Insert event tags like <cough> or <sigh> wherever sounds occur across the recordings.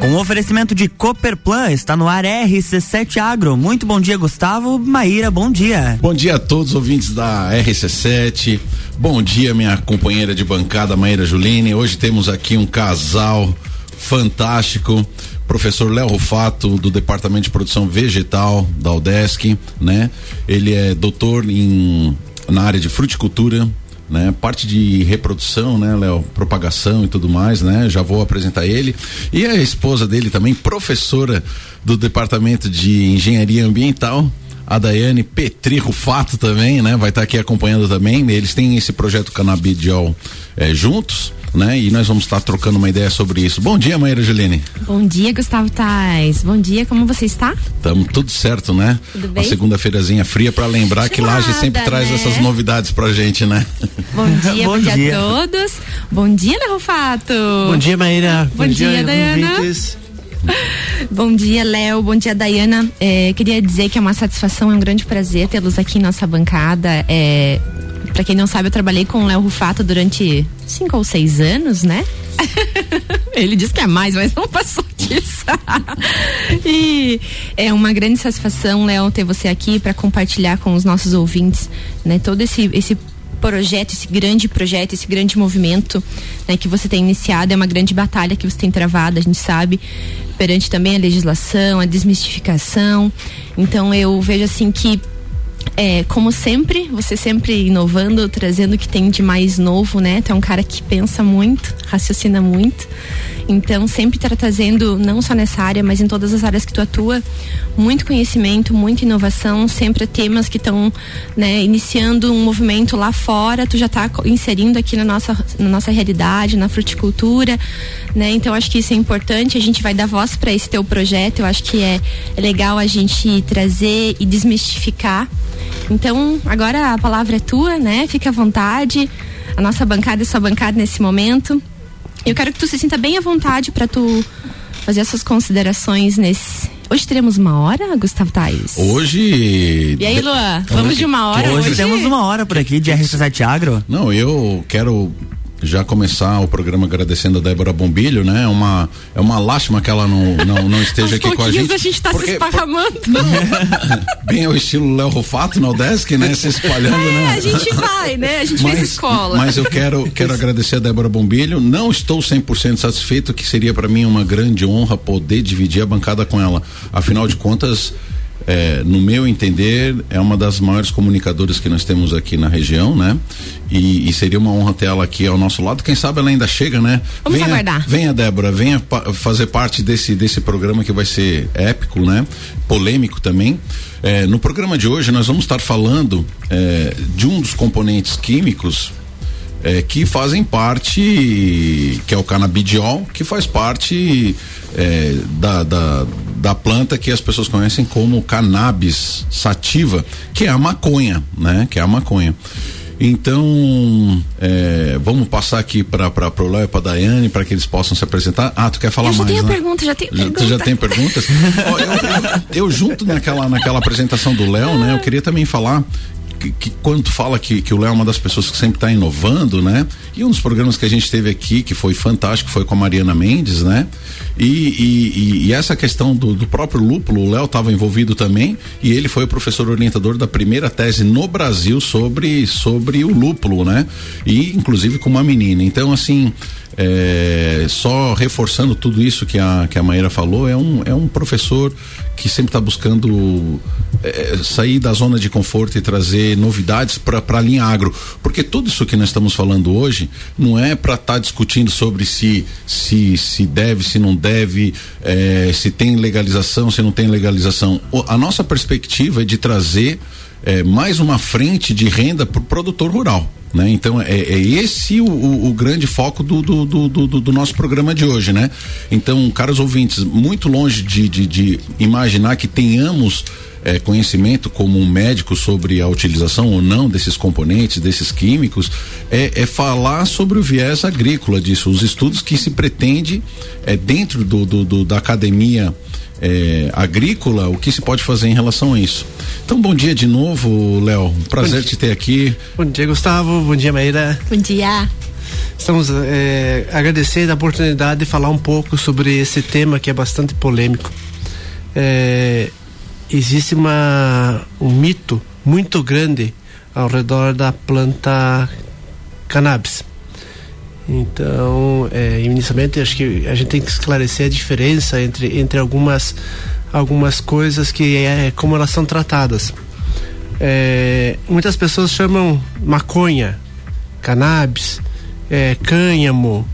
Com o oferecimento de Cooperplan, está no ar RC7 Agro. Muito bom dia, Gustavo. Maíra, bom dia. Bom dia a todos os ouvintes da RC7. Bom dia, minha companheira de bancada, Maíra Juline. Hoje temos aqui um casal fantástico professor Léo Rufato, do Departamento de Produção Vegetal da UDESC, né? Ele é doutor em, na área de fruticultura, né? Parte de reprodução, né, Léo? Propagação e tudo mais, né? Já vou apresentar ele. E a esposa dele também, professora do Departamento de Engenharia Ambiental, a Daiane Petri Rufato também, né? Vai estar tá aqui acompanhando também. Eles têm esse projeto Canabidiol é, juntos né? E nós vamos estar trocando uma ideia sobre isso. Bom dia, Maíra Juline. Bom dia, Gustavo Tais. Bom dia, como você está? Estamos tudo certo, né? Tudo bem? Uma segunda-feirazinha fria para lembrar que Laje sempre traz né? essas novidades pra gente, né? Bom <laughs> dia, bom, bom dia. dia. a todos. Bom dia, Léo Fato. Bom dia, Maíra. Bom, bom dia, dia Dayana. <laughs> Bom dia, Léo. Bom dia, Dayana. É, queria dizer que é uma satisfação, é um grande prazer tê-los aqui em nossa bancada. É, para quem não sabe, eu trabalhei com o Léo Rufato durante cinco ou seis anos, né? <laughs> Ele disse que é mais, mas não passou disso. <laughs> e é uma grande satisfação, Léo, ter você aqui para compartilhar com os nossos ouvintes, né, todo esse esse projeto, esse grande projeto, esse grande movimento né, que você tem iniciado, é uma grande batalha que você tem travado, a gente sabe, perante também a legislação, a desmistificação. Então eu vejo assim que é, como sempre, você sempre inovando, trazendo o que tem de mais novo, né? Tu é um cara que pensa muito, raciocina muito. Então, sempre está trazendo, não só nessa área, mas em todas as áreas que tu atua, muito conhecimento, muita inovação, sempre temas que estão né, iniciando um movimento lá fora, tu já está inserindo aqui na nossa, na nossa realidade, na fruticultura, né? Então, acho que isso é importante, a gente vai dar voz para esse teu projeto, eu acho que é, é legal a gente trazer e desmistificar. Então, agora a palavra é tua, né? Fica à vontade. A nossa bancada é sua bancada nesse momento. Eu quero que tu se sinta bem à vontade para tu fazer as suas considerações nesse. Hoje teremos uma hora, Gustavo Tais? Hoje. E aí, Luan? Vamos hoje... de uma hora hoje? Hoje temos uma hora por aqui de RC7 Agro. Não, eu quero já começar o programa agradecendo a Débora Bombilho, né? É uma, é uma lástima que ela não, não, não esteja aqui com a gente. a gente tá porque, se esparramando. Não, <laughs> bem ao estilo Léo Rufato no Desk, né? Se espalhando, é, né? a gente vai, né? A gente mas, fez escola. Mas eu quero, quero agradecer a Débora Bombilho. Não estou 100% satisfeito, que seria para mim uma grande honra poder dividir a bancada com ela. Afinal de contas, é, no meu entender, é uma das maiores comunicadoras que nós temos aqui na região, né? E, e, seria uma honra ter ela aqui ao nosso lado. Quem sabe ela ainda chega, né? Vamos venha, aguardar. Venha, Débora, venha pa fazer parte desse, desse programa que vai ser épico, né? Polêmico também. É, no programa de hoje nós vamos estar falando é, de um dos componentes químicos é, que fazem parte, que é o canabidiol, que faz parte é, da, da, da, planta que as pessoas conhecem como cannabis sativa, que é a maconha, né? Que é a maconha. Então, é, vamos passar aqui para o Léo e para a Daiane para que eles possam se apresentar. Ah, tu quer falar eu mais? Já tenho né? pergunta, já tenho pergunta. Tu já tem perguntas? <laughs> Eu, eu, eu, junto naquela, naquela apresentação do Léo, né? Eu queria também falar que, que, quando fala que, que o Léo é uma das pessoas que sempre está inovando, né? E um dos programas que a gente teve aqui, que foi fantástico, foi com a Mariana Mendes, né? E, e, e essa questão do, do, próprio lúpulo, o Léo estava envolvido também, e ele foi o professor orientador da primeira tese no Brasil sobre, sobre o lúpulo, né? E inclusive com uma menina. Então, assim, é, só reforçando tudo isso que a, que a Maíra falou, é um, é um professor que sempre está buscando é, sair da zona de conforto e trazer novidades para a linha agro. Porque tudo isso que nós estamos falando hoje não é para estar tá discutindo sobre se, se, se deve, se não deve, é, se tem legalização, se não tem legalização. O, a nossa perspectiva é de trazer é, mais uma frente de renda para o produtor rural. Né? Então é, é esse o, o, o, grande foco do, do, do, do, do nosso programa de hoje, né? Então, caros ouvintes, muito longe de, de, de imaginar que tenhamos é, conhecimento como um médico sobre a utilização ou não desses componentes, desses químicos, é, é falar sobre o viés agrícola disso, os estudos que se pretende é, dentro do, do, do da academia é, agrícola, o que se pode fazer em relação a isso. Então, bom dia de novo, Léo. Prazer te ter aqui. Bom dia, Gustavo. Bom dia, Maíra. Bom dia. Estamos é, agradecendo a oportunidade de falar um pouco sobre esse tema que é bastante polêmico. É, existe uma, um mito muito grande ao redor da planta cannabis. Então, é, inicialmente, acho que a gente tem que esclarecer a diferença entre, entre algumas, algumas coisas que é como elas são tratadas. É, muitas pessoas chamam maconha, cannabis, é, cânhamo,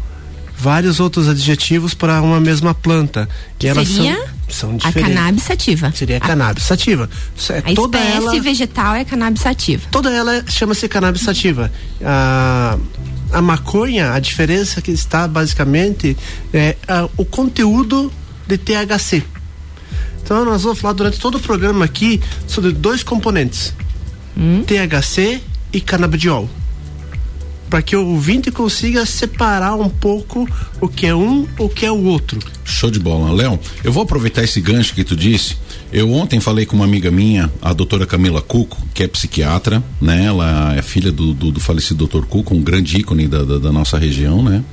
vários outros adjetivos para uma mesma planta. Elas Seria são, são diferentes. A cannabis sativa. Seria a cannabis sativa. É, a toda espécie ela, vegetal é cannabis sativa. Toda ela chama-se cannabis sativa. A, a maconha, a diferença que está basicamente é a, o conteúdo de THC. Então nós vamos falar durante todo o programa aqui sobre dois componentes: hum? THC e canabidiol para que o ouvinte consiga separar um pouco o que é um, o que é o outro. Show de bola, Léo. Eu vou aproveitar esse gancho que tu disse. Eu ontem falei com uma amiga minha, a doutora Camila Cuco, que é psiquiatra, né? Ela é filha do, do, do falecido doutor Cuco, um grande ícone da, da, da, nossa região, né?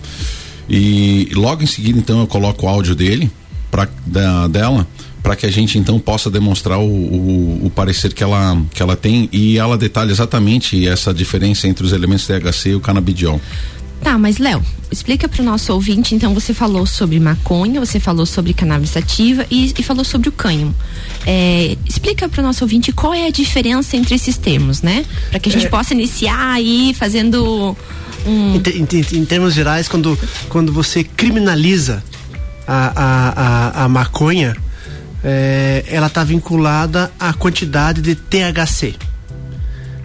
E logo em seguida, então, eu coloco o áudio dele, pra, da, dela, para que a gente então possa demonstrar o, o, o, parecer que ela, que ela tem e ela detalha exatamente essa diferença entre os elementos THC e o canabidiol. Tá, mas Léo, explica para o nosso ouvinte, então você falou sobre maconha, você falou sobre cannabis sativa e, e falou sobre o cânhamo. É, explica para o nosso ouvinte qual é a diferença entre esses termos, né? Para que a gente é... possa iniciar aí fazendo um... Em, em, em, termos gerais, quando, quando você criminaliza a, a, a, a maconha, é, ela está vinculada à quantidade de THC.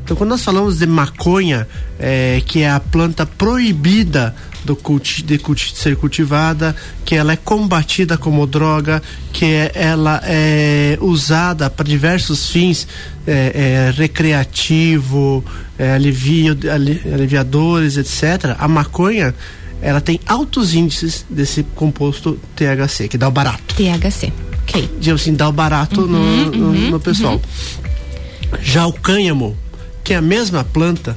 Então, quando nós falamos de maconha, é, que é a planta proibida do culti, de, culti, de ser cultivada, que ela é combatida como droga, que é, ela é usada para diversos fins é, é, recreativo, é, alivio, aliviadores, etc. A maconha ela tem altos índices desse composto THC, que dá o barato. THC. Ok. De assim, dar o barato uhum, no, no, uhum, no, pessoal. Uhum. Já o cânhamo, que é a mesma planta,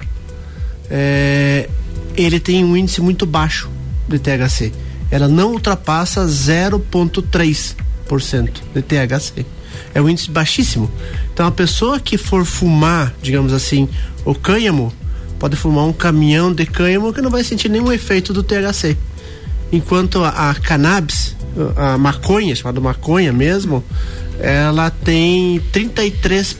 é, ele tem um índice muito baixo de THC. Ela não ultrapassa 0,3% de THC. É um índice baixíssimo. Então a pessoa que for fumar, digamos assim, o cânhamo, pode fumar um caminhão de cânhamo que não vai sentir nenhum efeito do THC. Enquanto a, cannabis, a maconha, chamada maconha mesmo, ela tem 33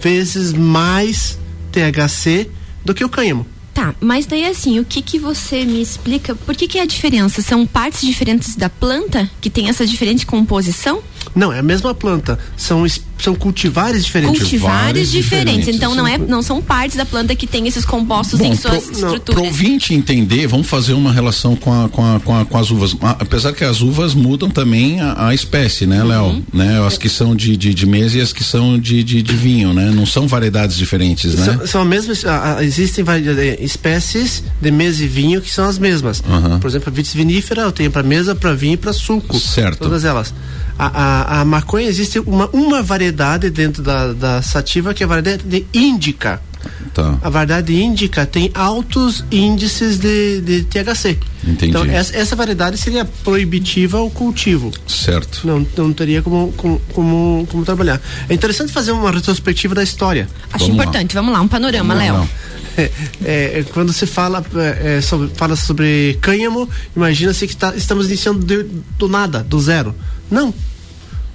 vezes mais THC do que o cânhamo. Tá, mas daí assim, o que que você me explica? Por que que é a diferença? São partes diferentes da planta que tem essa diferente composição? Não, é a mesma planta. São são cultivares diferentes. Cultivares diferentes. diferentes. Então não, é, não são partes da planta que tem esses compostos Bom, em suas pro, estruturas. Para ouvinte entender, vamos fazer uma relação com, a, com, a, com, a, com, as uvas. Apesar que as uvas mudam também a, a espécie, né, Léo? Uhum. Né? As que são de, de, de mesa e as que são de, de, de vinho, né? Não são variedades diferentes, né? São, são mesmas, existem eh, espécies de mesa e vinho que são as mesmas. Uhum. Por exemplo, a vitis vinífera eu tenho para mesa, para vinho e para suco. Certo. Todas elas. A, a, a, maconha existe uma, uma variedade dentro da, da sativa que é a variedade de índica. Tá. A variedade índica tem altos índices de, de THC. Entendi. Então, essa, essa, variedade seria proibitiva ao cultivo. Certo. Não, não teria como, como, como, como trabalhar. É interessante fazer uma retrospectiva da história. Acho vamos importante. Lá. Vamos lá, um panorama, Léo. É, é, quando se fala, é, sobre, fala sobre cânhamo, imagina-se que tá, estamos iniciando de, do nada, do zero. Não,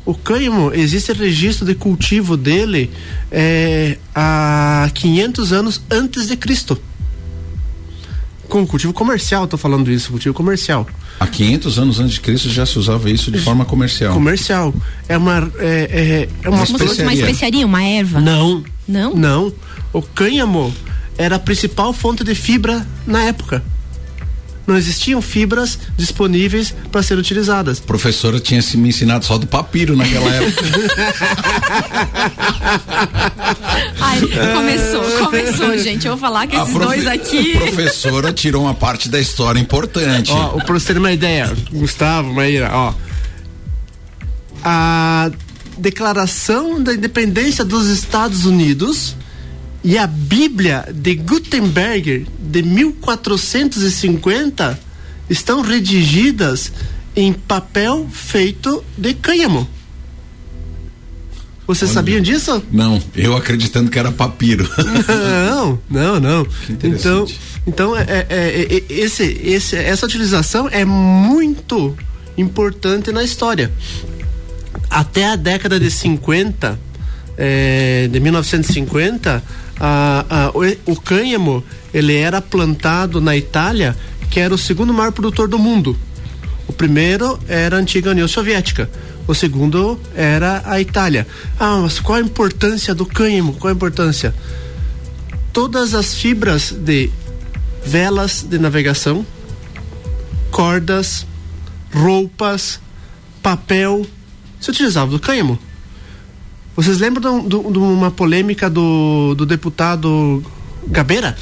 o cânhamo, existe registro de cultivo dele é, há 500 anos antes de Cristo. Com cultivo comercial, estou falando isso, cultivo comercial. Há 500 anos antes de Cristo já se usava isso de forma comercial. Comercial. É uma. É, é, é uma, uma, especiaria. uma especiaria, uma erva? Não. Não? Não. O cânhamo era a principal fonte de fibra na época não existiam fibras disponíveis para ser utilizadas. A professora tinha se me ensinado só do papiro naquela época. <laughs> Ai, começou, começou, gente. Eu vou falar que esses profe... dois aqui. A professora tirou uma parte da história importante. Ó, para você ter uma ideia, Gustavo, Maíra, ó. A Declaração da Independência dos Estados Unidos E a Bíblia de Gutenberg de 1450 estão redigidas em papel feito de cânhamo. Vocês Olha. sabiam disso? Não, eu acreditando que era papiro. <laughs> não, não, não. Então, então é, é, é, é, esse, esse, essa utilização é muito importante na história. Até a década de 50, é, de 1950, a, a, o, o cânhamo ele era plantado na Itália, que era o segundo maior produtor do mundo. O primeiro era a antiga União Soviética. O segundo era a Itália. Ah, mas qual a importância do cânhamo? Qual a importância? Todas as fibras de velas de navegação, cordas, roupas, papel, se utilizava do cânhamo. Vocês lembram de, uma polêmica do, do deputado Gabeira?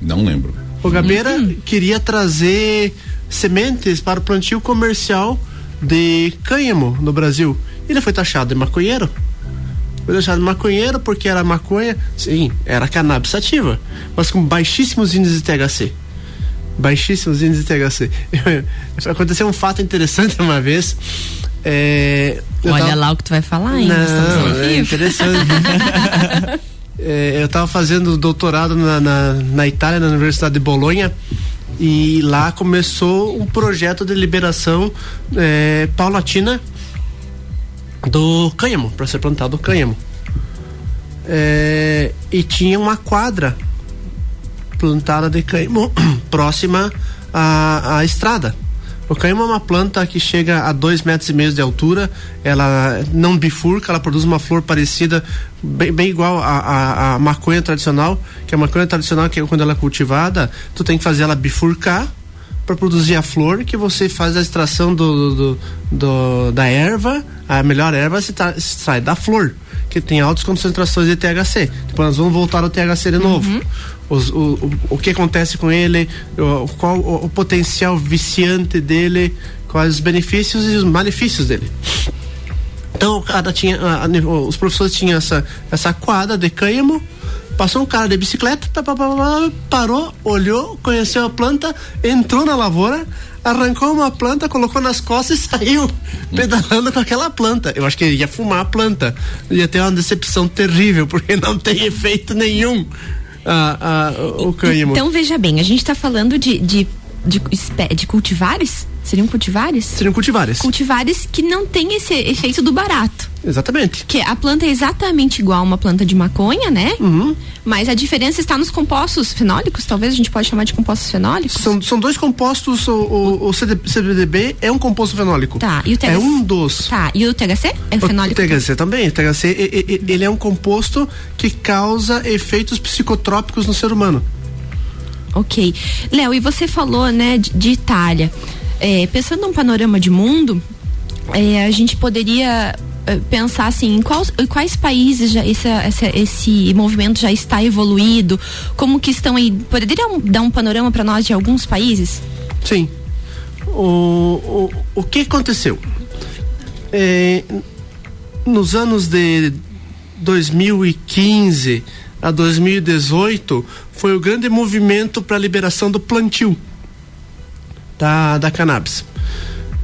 Não lembro. O Gabeira queria trazer sementes para o plantio comercial de cânhamo no Brasil. Ele foi taxado de maconheiro. Foi taxado de maconheiro porque era maconha, sim, era cannabis sativa, mas com baixíssimos índices de THC. Baixíssimos índices de THC. <laughs> Aconteceu um fato interessante uma vez. É, Olha tava- lá o que tu vai falar, hein? Não, é interessante. <laughs> É, eu estava fazendo doutorado na, na, na Itália, na Universidade de Bolonha, e lá começou um projeto de liberação é, paulatina do cânhamo, para ser plantado o cânhamo. É, e tinha uma quadra plantada de cânhamo <clears throat> próxima à, à estrada. O cânhamo é uma planta que chega a dois metros e meio de altura, ela não bifurca, ela produz uma flor parecida, bem, bem igual à, à, à maconha tradicional, que a maconha tradicional, que é quando ela é cultivada, tu tem que fazer ela bifurcar para produzir a flor, que você faz a extração do, do- do- da erva, a melhor erva se, tra- se extrai da flor, que tem altas concentrações de THC. Tipo, nós vamos voltar ao THC de novo. Os- o, o, o que acontece com ele, o, qual o, o potencial viciante dele, quais os benefícios e os malefícios dele. Então, o cara tinha, a- a- os professores tinham essa, essa quadra de cânhamo, passou um cara de bicicleta, parou, olhou, conheceu a planta, entrou na lavoura, arrancou uma planta, colocou nas costas e saiu pedalando com aquela planta. Eu acho que ia fumar a planta. Ia ter uma decepção terrível, porque não tem efeito nenhum a, a, o cânhamo. Então veja bem, a gente está falando de, de, de, de cultivares? Seriam cultivares? Seriam cultivares. Cultivares que não tem esse efeito do barato. Exatamente. Que a planta é exatamente igual a uma planta de maconha, né? Uhum. Mas a diferença está nos compostos fenólicos, talvez a gente pode chamar de compostos fenólicos. São, são dois compostos, o, o, o CBDB é um composto fenólico. Tá, e o THC? É um dos. Tá, e o THC? É O fenólico? THC também. O THC, ele é um composto que causa efeitos psicotrópicos no ser humano. Ok. Léo, e você falou, né, de, de Itália. É, pensando num panorama de mundo, é, a gente poderia é, pensar assim, em quais, em quais países já esse, esse, esse movimento já está evoluído? Como que estão aí? Poderia dar um panorama para nós de alguns países? Sim. O, o, o que aconteceu? É, nos anos de 2015 a 2018 foi o grande movimento para a liberação do plantio da, da cannabis.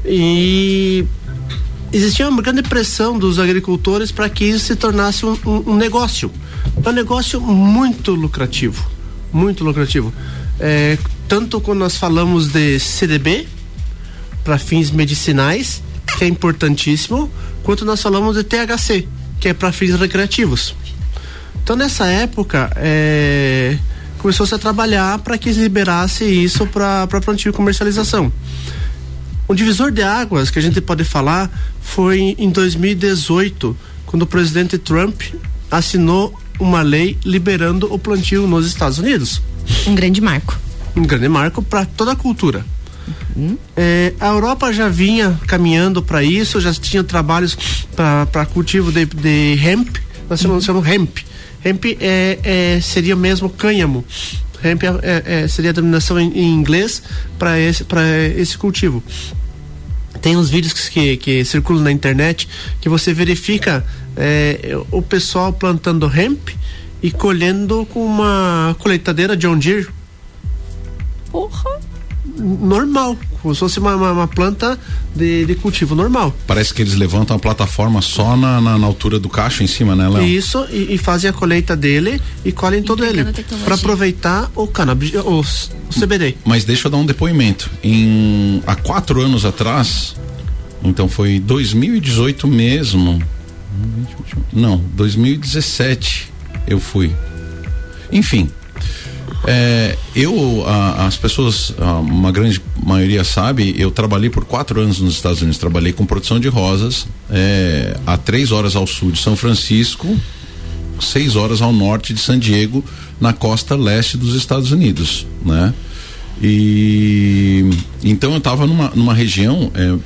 E existia uma grande pressão dos agricultores para que isso se tornasse um, um- um negócio. É um negócio muito lucrativo. Muito lucrativo. É, tanto quando nós falamos de CDB, para fins medicinais, que é importantíssimo, quanto nós falamos de THC, que é para fins recreativos. Então nessa época é, começou-se a trabalhar para que se liberasse isso para plantio e comercialização. O divisor de águas que a gente pode falar foi em 2018, quando o presidente Trump assinou uma lei liberando o plantio nos Estados Unidos Um grande marco. um grande marco para toda a cultura. É, a Europa já vinha caminhando para isso, já tinha trabalhos para cultivo de, de hemp, nós chamamos, chamamos hemp. Hemp é, é, seria mesmo cânhamo. Hemp é, é, é, seria a denominação em, em inglês para esse, esse cultivo. Tem uns vídeos que, que, circulam na internet que você verifica é, o pessoal plantando hemp e colhendo com uma colheitadeira John Deere. Porra! Normal, como se fosse uma, uma, uma planta de, de, cultivo normal. Parece que eles levantam a plataforma só na, na, na altura do cacho em cima, né, Léo? Isso, e, e, fazem a colheita dele e colhem todo ele. para aproveitar o cannabis, o, o CBD. Mas deixa eu dar um depoimento. Em, há quatro anos atrás, então foi 2018 mesmo. Não, 2017 eu fui. Enfim, é, eu, a, as pessoas, a, uma grande maioria sabe, eu trabalhei por quatro anos nos Estados Unidos. Trabalhei com produção de rosas é, a três horas ao sul de São Francisco, seis horas ao norte de San Diego, na costa leste dos Estados Unidos, né? E então eu estava numa, numa região é,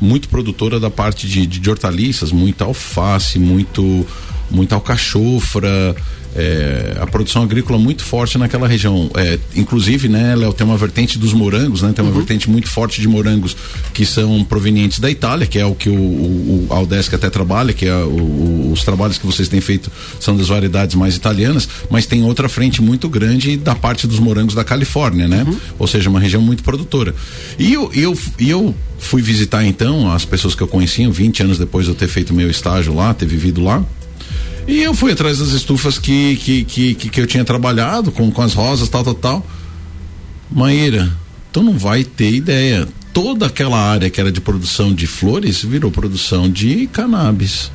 muito produtora da parte de, de, de hortaliças, muita alface, muito muita alcachofra, é, a produção agrícola muito forte naquela região. É, inclusive, né, Léo, tem uma vertente dos morangos, né? Tem uma uhum. vertente muito forte de morangos que são provenientes da Itália, que é o que o, o, o Aldesc até trabalha, que é o, os trabalhos que vocês têm feito são das variedades mais italianas, mas tem outra frente muito grande da parte dos morangos da Califórnia, né? Uhum. Ou seja, uma região muito produtora. E eu, eu, eu fui visitar então as pessoas que eu conhecia 20 anos depois de eu ter feito meu estágio lá, ter vivido lá. E eu fui atrás das estufas que, que, que, que, que eu tinha trabalhado com, com as rosas, tal, tal, tal. Maíra, tu não vai ter ideia. Toda aquela área que era de produção de flores virou produção de cannabis.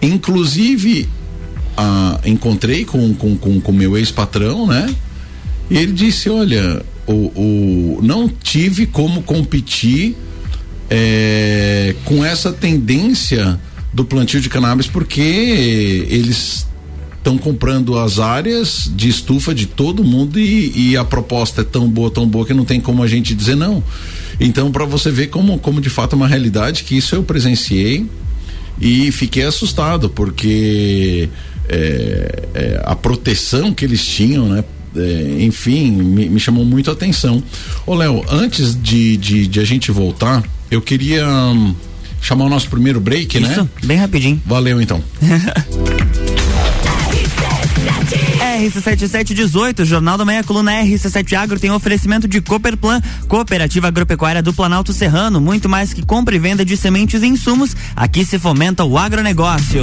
Inclusive, ah, encontrei com com, com, com meu ex-patrão, né? E ele disse: Olha, o, o, não tive como competir é, com essa tendência do plantio de cannabis porque eles estão comprando as áreas de estufa de todo mundo e, e, a proposta é tão boa, tão boa que não tem como a gente dizer não. Então, para você ver como, como de fato é uma realidade que isso eu presenciei e fiquei assustado porque é, é, a proteção que eles tinham, né? É, enfim, me, me, chamou muito a atenção. Ô Léo, antes de, de, de, a gente voltar, eu queria. Hum, chamar o nosso primeiro break, Isso, né? Isso, bem rapidinho. Valeu então. <laughs> RC7718, Jornal da Manhã, coluna RC7 Agro tem oferecimento de Cooperplan, Cooperativa Agropecuária do Planalto Serrano, muito mais que compra e venda de sementes e insumos, aqui se fomenta o agronegócio.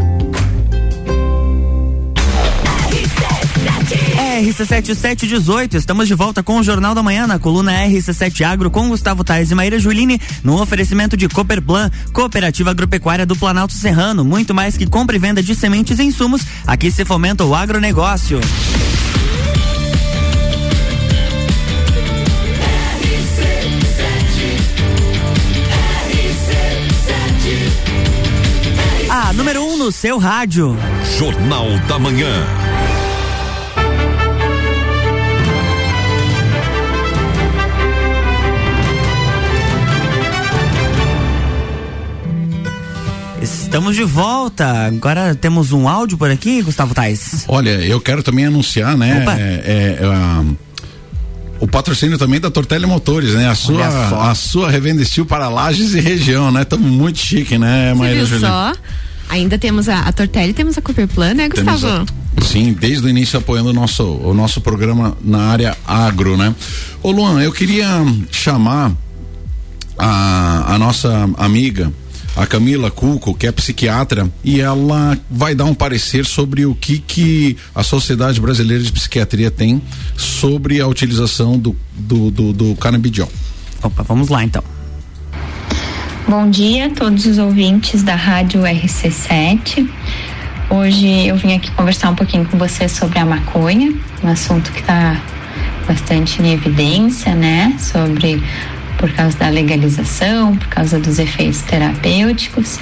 RC7718. Estamos de volta com o Jornal da Manhã na coluna RC7 Agro com Gustavo Tais e Maíra Juline no oferecimento de Cooperplan, Cooperativa Agropecuária do Planalto Serrano. Muito mais que compra e venda de sementes e insumos, aqui se fomenta o agronegócio. A número 1 um no seu rádio. Jornal da Manhã. Estamos de volta. Agora temos um áudio por aqui, Gustavo Tais. Olha, eu quero também anunciar, né? É, é, é, o patrocínio também da Tortelli Motores, né? A sua, a sua revenda estilo para lajes e região, né? Estamos muito chique, né, Maíra Juliana? só? Ainda temos a, a Tortelli, temos a Cooperplan, né, Gustavo? A, sim, desde o início apoiando o nosso, o nosso programa na área agro, né? Ô Luan, eu queria chamar a, a nossa amiga a Camila Cuco, que é psiquiatra, e ela vai dar um parecer sobre o que que a Sociedade Brasileira de Psiquiatria tem sobre a utilização do, do, do, do canabidiol. Opa, vamos lá então. Bom dia a todos os ouvintes da Rádio RC7. Hoje eu vim aqui conversar um pouquinho com vocês sobre a maconha, um assunto que está bastante em evidência, né? Sobre por causa da legalização, por causa dos efeitos terapêuticos,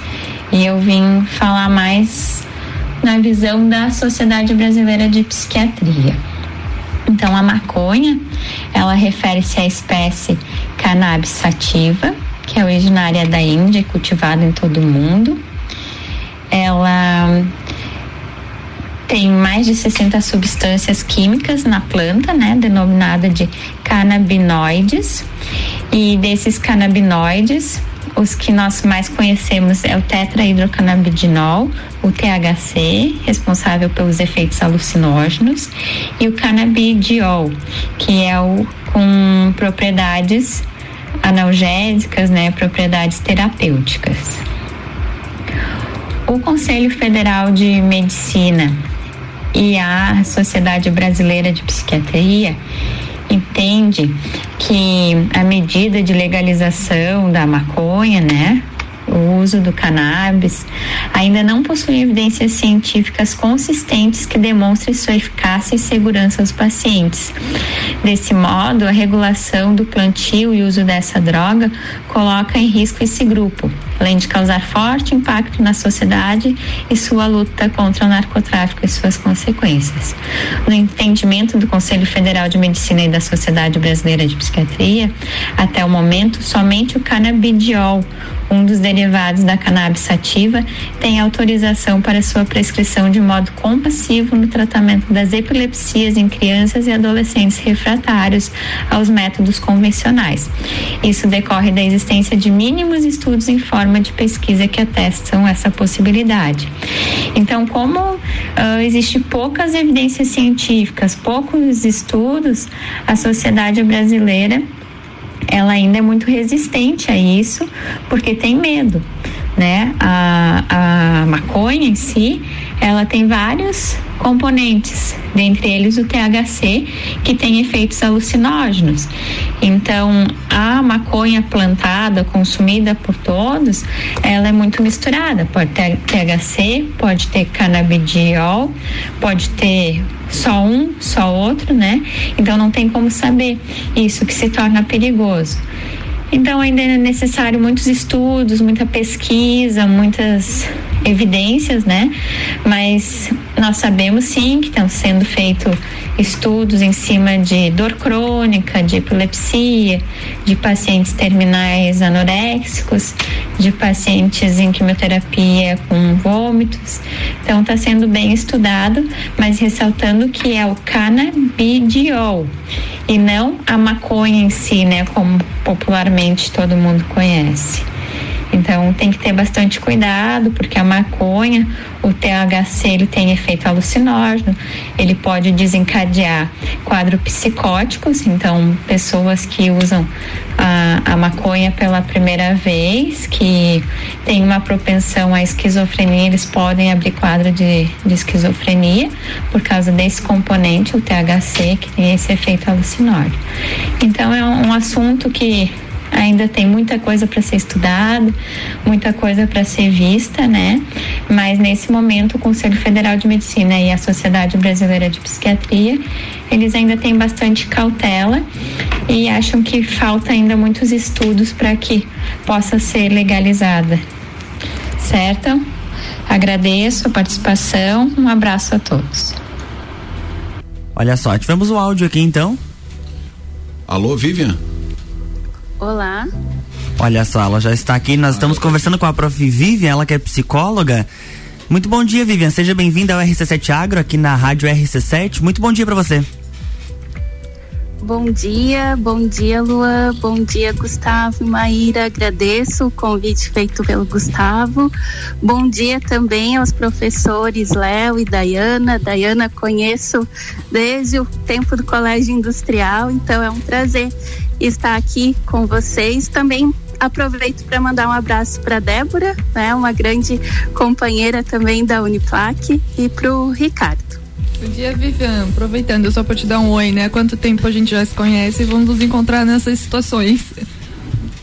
e eu vim falar mais na visão da Sociedade Brasileira de Psiquiatria. Então, a maconha, ela refere-se à espécie cannabis sativa, que é originária da Índia e cultivada em todo o mundo. Ela tem mais de 60 substâncias químicas na planta, né, denominada de canabinoides. E desses canabinoides, os que nós mais conhecemos é o tetrahidrocannabinol, o THC, responsável pelos efeitos alucinógenos, e o canabidiol, que é o com propriedades analgésicas, né, propriedades terapêuticas. O Conselho Federal de Medicina e a Sociedade Brasileira de Psiquiatria entende que a medida de legalização da maconha, né, o uso do cannabis, ainda não possui evidências científicas consistentes que demonstrem sua eficácia e segurança aos pacientes. Desse modo, a regulação do plantio e uso dessa droga coloca em risco esse grupo, além de causar forte impacto na sociedade e sua luta contra o narcotráfico e suas consequências. No entendimento do Conselho Federal de Medicina e da Sociedade Brasileira de Psiquiatria, até o momento, somente o canabidiol, um dos derivados da cannabis sativa, tem autorização para sua prescrição de modo compassivo no tratamento das epilepsias em crianças e adolescentes refratários aos métodos convencionais. Isso decorre da existência de mínimos estudos em forma de pesquisa que atestam essa possibilidade. Então, como uh, existe poucas evidências científicas, poucos estudos, a sociedade brasileira ela ainda é muito resistente a isso, porque tem medo, né? A, a maconha em si, ela tem vários componentes, dentre eles o THC, que tem efeitos alucinógenos. Então, a maconha plantada, consumida por todos, ela é muito misturada. Pode ter THC, pode ter canabidiol, pode ter só um, só outro, né? Então não tem como saber isso que se torna perigoso. Então ainda é necessário muitos estudos, muita pesquisa, muitas evidências, né? Mas nós sabemos sim que estão sendo feitos estudos em cima de dor crônica, de epilepsia, de pacientes terminais anoréxicos, de pacientes em quimioterapia com vômitos. Então está sendo bem estudado, mas ressaltando que é o canabidiol e não a maconha em si, né, como popularmente todo mundo conhece. Então tem que ter bastante cuidado, porque a maconha, o THC, ele tem efeito alucinógeno, ele pode desencadear quadros psicóticos, então pessoas que usam a, a maconha pela primeira vez, que tem uma propensão à esquizofrenia, eles podem abrir quadro de, de esquizofrenia por causa desse componente, o THC, que tem esse efeito alucinógeno. Então é um, um assunto que ainda tem muita coisa para ser estudado, muita coisa para ser vista, né? Mas nesse momento o Conselho Federal de Medicina e a Sociedade Brasileira de Psiquiatria, eles ainda têm bastante cautela e acham que falta ainda muitos estudos para que possa ser legalizada. Certo? Agradeço a participação, um abraço a todos. Olha só, tivemos o áudio aqui então. Alô, Vivian? Olá. Olha só, ela já está aqui. Nós estamos conversando com a prof. Vivian, ela que é psicóloga. Muito bom dia, Vivian. Seja bem-vinda ao RC7 Agro, aqui na Rádio RC7. Muito bom dia para você. Bom dia, bom dia, Lua. Bom dia, Gustavo Maíra. Agradeço o convite feito pelo Gustavo. Bom dia também aos professores Léo e Dayana. Dayana conheço desde o tempo do Colégio Industrial, então é um prazer estar aqui com vocês. Também aproveito para mandar um abraço para Débora, né, uma grande companheira também da Uniplac, e para o Ricardo. Bom dia, Vivian. Aproveitando só para te dar um oi, né? Quanto tempo a gente já se conhece e vamos nos encontrar nessas situações.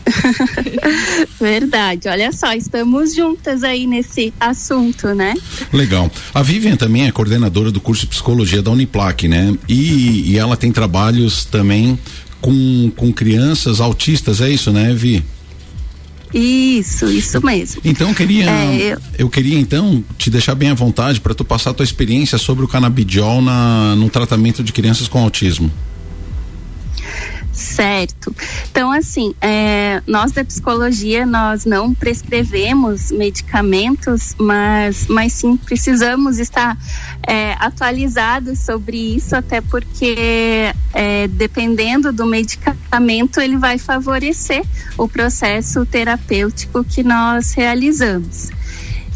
<laughs> Verdade, olha só, estamos juntas aí nesse assunto, né? Legal. A Vivian também é coordenadora do curso de psicologia da Uniplac, né? E, e ela tem trabalhos também com, com crianças autistas, é isso, né, Vi? Isso, isso mesmo. Então eu queria, é, eu... eu... queria então te deixar bem à vontade para tu passar a tua experiência sobre o canabidiol na, no tratamento de crianças com autismo. Certo. Então, assim, é, nós da psicologia, nós não prescrevemos medicamentos, mas, mas sim precisamos estar é, atualizados sobre isso, até porque é, dependendo do medicamento, ele vai favorecer o processo terapêutico que nós realizamos.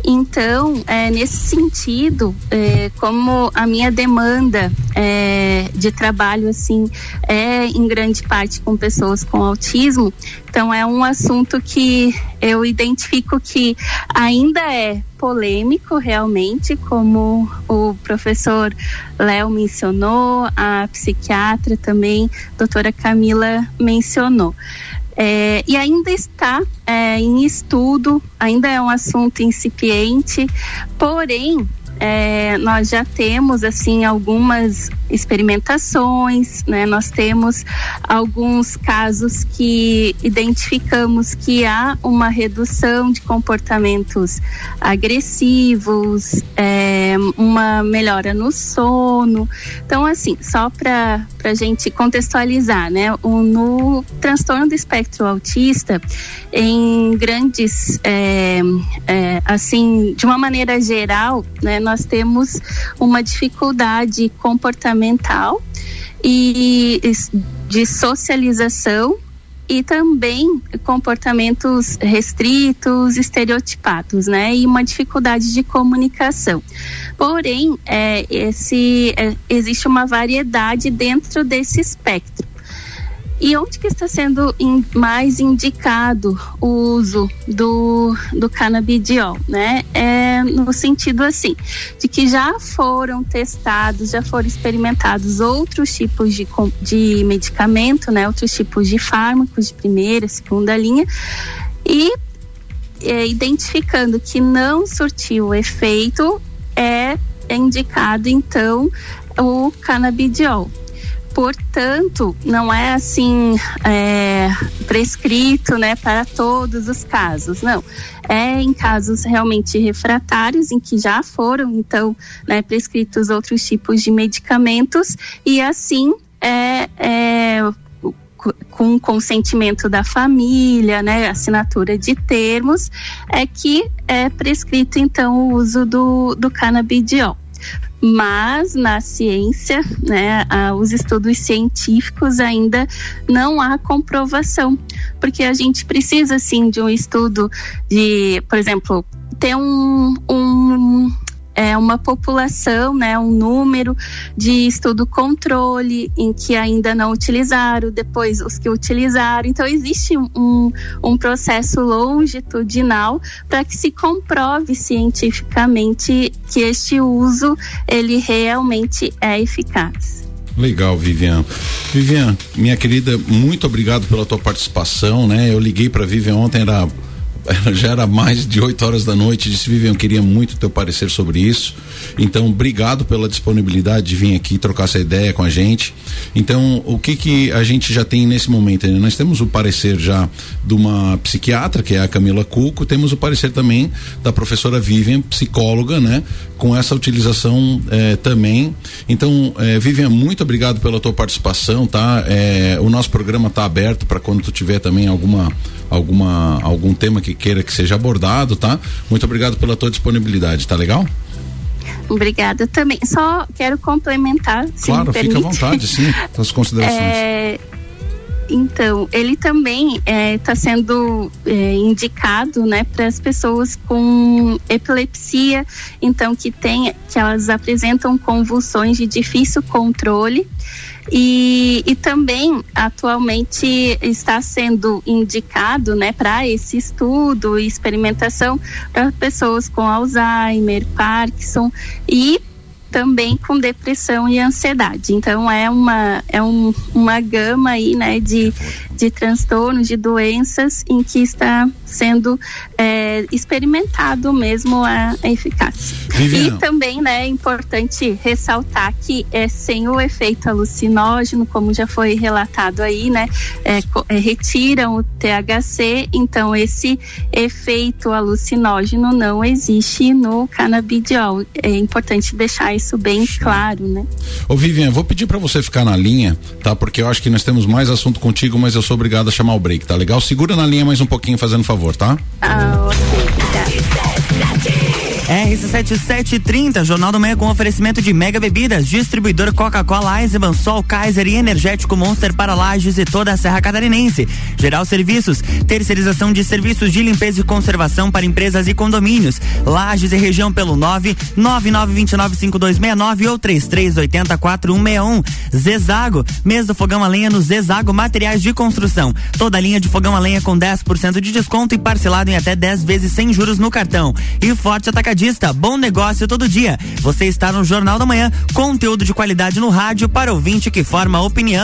Então, é, nesse sentido, é, como a minha demanda é, de trabalho assim é em grande parte com pessoas com autismo, então é um assunto que eu identifico que ainda é polêmico realmente, como o professor Léo mencionou, a psiquiatra também, doutora Camila mencionou. É, e ainda está é, em estudo, ainda é um assunto incipiente, porém é, nós já temos assim algumas experimentações, né? Nós temos alguns casos que identificamos que há uma redução de comportamentos agressivos, é, uma melhora no sono. Então, assim, só para a gente contextualizar, né? O, no transtorno do espectro autista, em grandes, é, é, assim, de uma maneira geral, né? Nós temos uma dificuldade comportamental e de socialização e também comportamentos restritos, estereotipados, né? E uma dificuldade de comunicação. Porém, é, esse, é, existe uma variedade dentro desse espectro. E onde que está sendo in, mais indicado o uso do, do canabidiol, né? É no sentido assim, de que já foram testados, já foram experimentados outros tipos de, de medicamento, né? Outros tipos de fármacos de primeira, segunda linha e é, identificando que não surtiu efeito, é indicado então o canabidiol. Portanto, não é assim é, prescrito, né, para todos os casos, não. É em casos realmente refratários, em que já foram, então, né, prescritos outros tipos de medicamentos e assim é, é com consentimento da família, né, assinatura de termos, é que é prescrito então o uso do, do canabidiol mas na ciência, né, os estudos científicos ainda não há comprovação, porque a gente precisa sim de um estudo de, por exemplo, ter um, um é, uma população, né, um número de estudo controle em que ainda não utilizaram, depois os que utilizaram. Então, existe um, um processo longitudinal para que se comprove cientificamente que este uso ele realmente é eficaz. Legal, Vivian. Vivian, minha querida, muito obrigado pela tua participação, né? Eu liguei para Vivian ontem, era <laughs> já era mais de 8 horas da noite, disse Vivian, queria muito teu parecer sobre isso. Então, obrigado pela disponibilidade de vir aqui trocar essa ideia com a gente. Então, o que que a gente já tem nesse momento? Né? Nós temos o parecer já de uma psiquiatra, que é a Camila Cuco, temos o parecer também da professora Vivian, psicóloga, né? Com essa utilização eh, também. Então, eh, Vivian, muito obrigado pela tua participação, tá? Eh, o nosso programa está aberto para quando tu tiver também alguma alguma algum tema que queira que seja abordado, tá? Muito obrigado pela tua disponibilidade, tá legal? Obrigada também. Só quero complementar. Claro, fica à vontade, sim, <laughs> suas considerações. É, então, ele também está é, tá sendo é, indicado, né, para as pessoas com epilepsia, então que tem, que elas apresentam convulsões de difícil controle. E, e também atualmente está sendo indicado né, para esse estudo e experimentação para pessoas com Alzheimer, Parkinson e também com depressão e ansiedade. Então é uma, é um, uma gama aí, né, de, de transtornos, de doenças em que está sendo é, experimentado mesmo a, a eficácia. E também né, é importante ressaltar que é sem o efeito alucinógeno, como já foi relatado aí, né? É, é, retiram o THC, então esse efeito alucinógeno não existe no canabidiol. É importante deixar isso bem claro, né? Ô Vivian, vou pedir para você ficar na linha, tá? Porque eu acho que nós temos mais assunto contigo, mas eu sou obrigado a chamar o break, tá legal? Segura na linha mais um pouquinho, fazendo favor, tá? Ah, ok. RC7730, Jornal do Meio com oferecimento de Mega Bebidas, distribuidor Coca-Cola, Eisenbahn, Sol, Kaiser e Energético Monster para Lages e toda a Serra Catarinense. Geral Serviços, terceirização de serviços de limpeza e conservação para empresas e condomínios. Lages e região pelo 999295269 ou 33804161. Zezago, do fogão a lenha no Zezago Materiais de Construção. Toda linha de fogão a lenha com 10% de desconto e parcelado em até 10 vezes sem juros no cartão. E Forte Atacadista Atacadista, bom negócio todo dia. Você está no Jornal da Manhã, conteúdo de qualidade no rádio para ouvinte que forma opinião.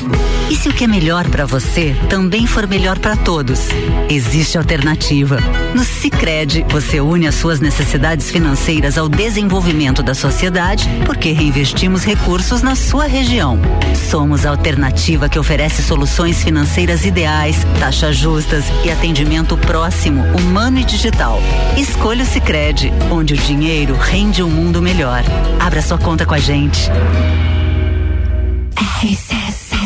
E se o que é melhor para você também for melhor para todos? Existe alternativa. No Sicredi, você une as suas necessidades financeiras ao desenvolvimento da sociedade, porque reinvestimos recursos na sua região. Somos a alternativa que oferece soluções financeiras ideais, taxas justas e atendimento próximo, humano e digital. Escolha o Sicredi, onde o dinheiro rende um mundo melhor. Abra sua conta com a gente.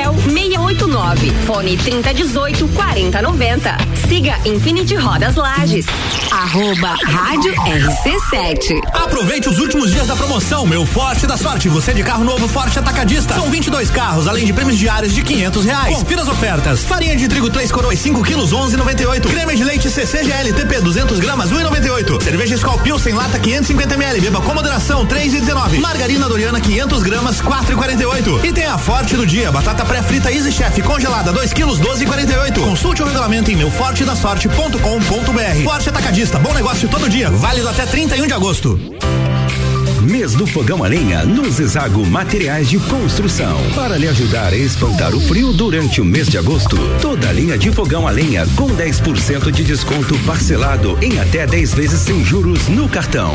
Gabriel 689. Fone 3018 4090. Siga Infinity Rodas Lages. Arroba Rádio RC7. Aproveite os últimos dias da promoção, meu Forte da Sorte. Você de carro novo Forte Atacadista. São 22 carros, além de prêmios diários de 500 reais. Confira as ofertas. Farinha de trigo 3 coroas 5 quilos 11,98. Creme de leite CCGL TP 200 gramas 1,98. Cerveja Skol Pilsen lata 550 ml. Beba com moderação 3,19. Margarina Doriana 500 gramas 4,48. E tem a Forte do dia, Batata pré-frita Easy Chef congelada 2 quilos 12,48. Consulte o regulamento em meufortedasorte.com.br. Forte Atacadista, bom negócio todo dia, válido até 31 de agosto. Mês do Fogão a Lenha no Zezago Materiais de Construção. Para lhe ajudar a espantar o frio durante o mês de agosto, toda a linha de fogão a lenha com 10% de desconto parcelado em até 10 vezes sem juros no cartão.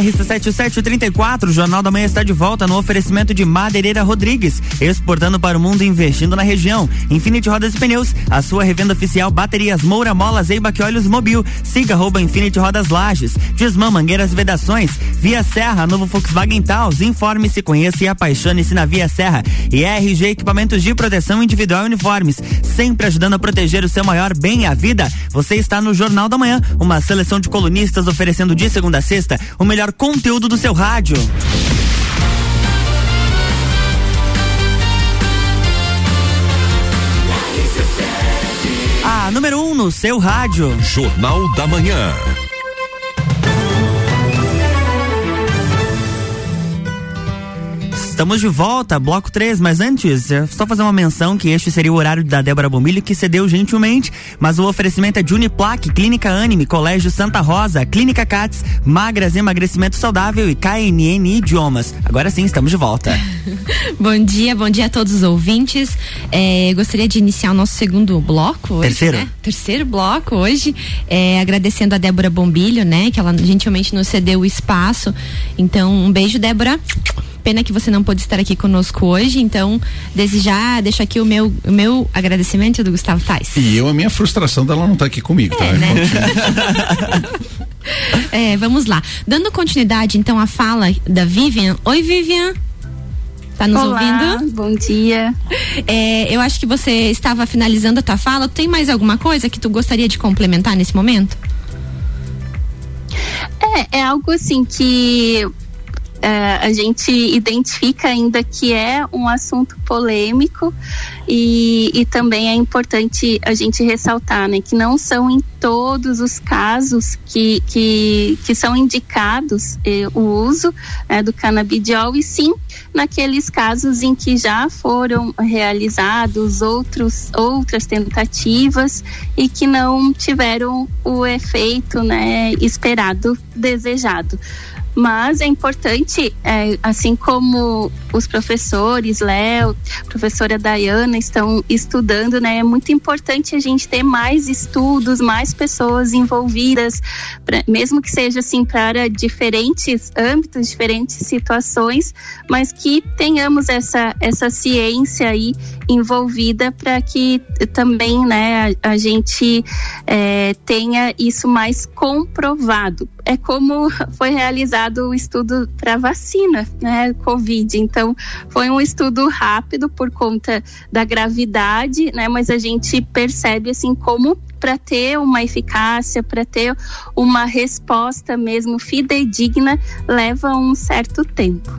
RC7734, o Jornal da Manhã está de volta no oferecimento de Madeireira Rodrigues, exportando para o mundo e investindo na região. Infinity Rodas e Pneus, a sua revenda oficial Baterias Moura Molas Eibac Olhos Mobil. Siga arroba Infinity Rodas Lages. Desmã Mangueiras Vedações. Via Serra, novo Volkswagen Taos. Informe-se, conheça e apaixone-se na Via Serra. E RG Equipamentos de Proteção Individual e Uniformes, sempre ajudando a proteger o seu maior bem, a vida. Você está no Jornal da Manhã, uma seleção de colunistas oferecendo de segunda a sexta, o melhor conteúdo do seu rádio. A número 1 um no seu rádio. Jornal da Manhã. Estamos de volta, bloco 3, mas antes, só fazer uma menção que este seria o horário da Débora Bombilho, que cedeu gentilmente, mas o oferecimento é de Uniplaque, Clínica Anime, Colégio Santa Rosa, Clínica Cats, Magras Emagrecimento Saudável e KNN Idiomas. Agora sim, estamos de volta. <laughs> bom dia, bom dia a todos os ouvintes. É, gostaria de iniciar o nosso segundo bloco hoje, Terceiro. Né? Terceiro bloco hoje, é, agradecendo a Débora Bombilho, né, que ela gentilmente nos cedeu o espaço. Então, um beijo, Débora. Pena que você não pôde estar aqui conosco hoje, então desejar, deixo aqui o meu, o meu agradecimento do Gustavo Tais. E eu, a minha frustração dela não estar tá aqui comigo, tá? é, tá? Né? <laughs> é, vamos lá. Dando continuidade, então, à fala da Vivian. Oi, Vivian. Tá nos Olá, ouvindo? Bom dia. É, eu acho que você estava finalizando a tua fala. Tem mais alguma coisa que tu gostaria de complementar nesse momento? É, é algo assim que Uh, a gente identifica ainda que é um assunto polêmico e, e, também é importante a gente ressaltar né, que não são em todos os casos que, que, que são indicados eh, o uso né, do canabidiol e sim naqueles casos em que já foram realizados outros, outras tentativas e que não tiveram o efeito né, esperado, desejado mas é importante, é, assim como os professores, Léo, professora Dayana, estão estudando, né? É muito importante a gente ter mais estudos, mais pessoas envolvidas, pra, mesmo que seja assim para diferentes âmbitos, diferentes situações, mas que tenhamos essa, essa ciência aí envolvida para que também, né, a, a gente é, tenha isso mais comprovado. É como foi realizado o estudo para vacina, né, Covid. Então, foi um estudo rápido por conta da gravidade, né, mas a gente percebe assim como para ter uma eficácia, para ter uma resposta mesmo fidedigna, leva um certo tempo.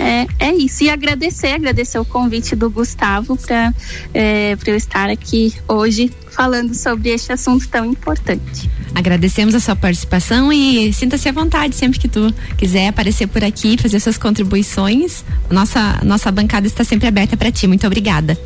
É, é isso. E agradecer, agradecer o convite do Gustavo para é, eu estar aqui hoje falando sobre este assunto tão importante. Agradecemos a sua participação e sinta-se à vontade sempre que tu quiser aparecer por aqui, fazer suas contribuições. Nossa, nossa bancada está sempre aberta para ti. Muito obrigada.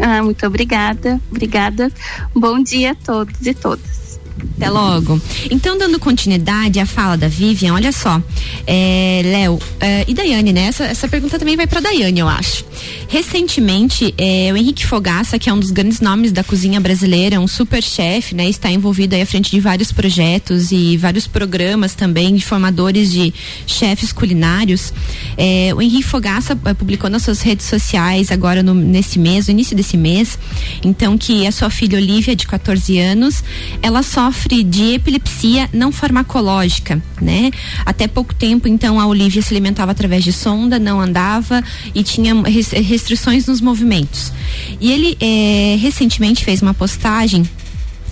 Ah, muito obrigada, obrigada. Bom dia a todos e todas. Até logo. Então, dando continuidade à fala da Vivian, olha só. É, Léo é, e Daiane, né? Essa, essa pergunta também vai para Daiane, eu acho. Recentemente, é, o Henrique Fogaça, que é um dos grandes nomes da cozinha brasileira, um super chefe, né? Está envolvido aí à frente de vários projetos e vários programas também de formadores de chefes culinários. É, o Henrique Fogaça é, publicou nas suas redes sociais agora no, nesse mês, no início desse mês, então que a sua filha Olivia, de 14 anos, ela sofre de epilepsia não farmacológica, né? Até pouco tempo, então, a Olivia se alimentava através de sonda, não andava e tinha restrições nos movimentos. E ele é, recentemente fez uma postagem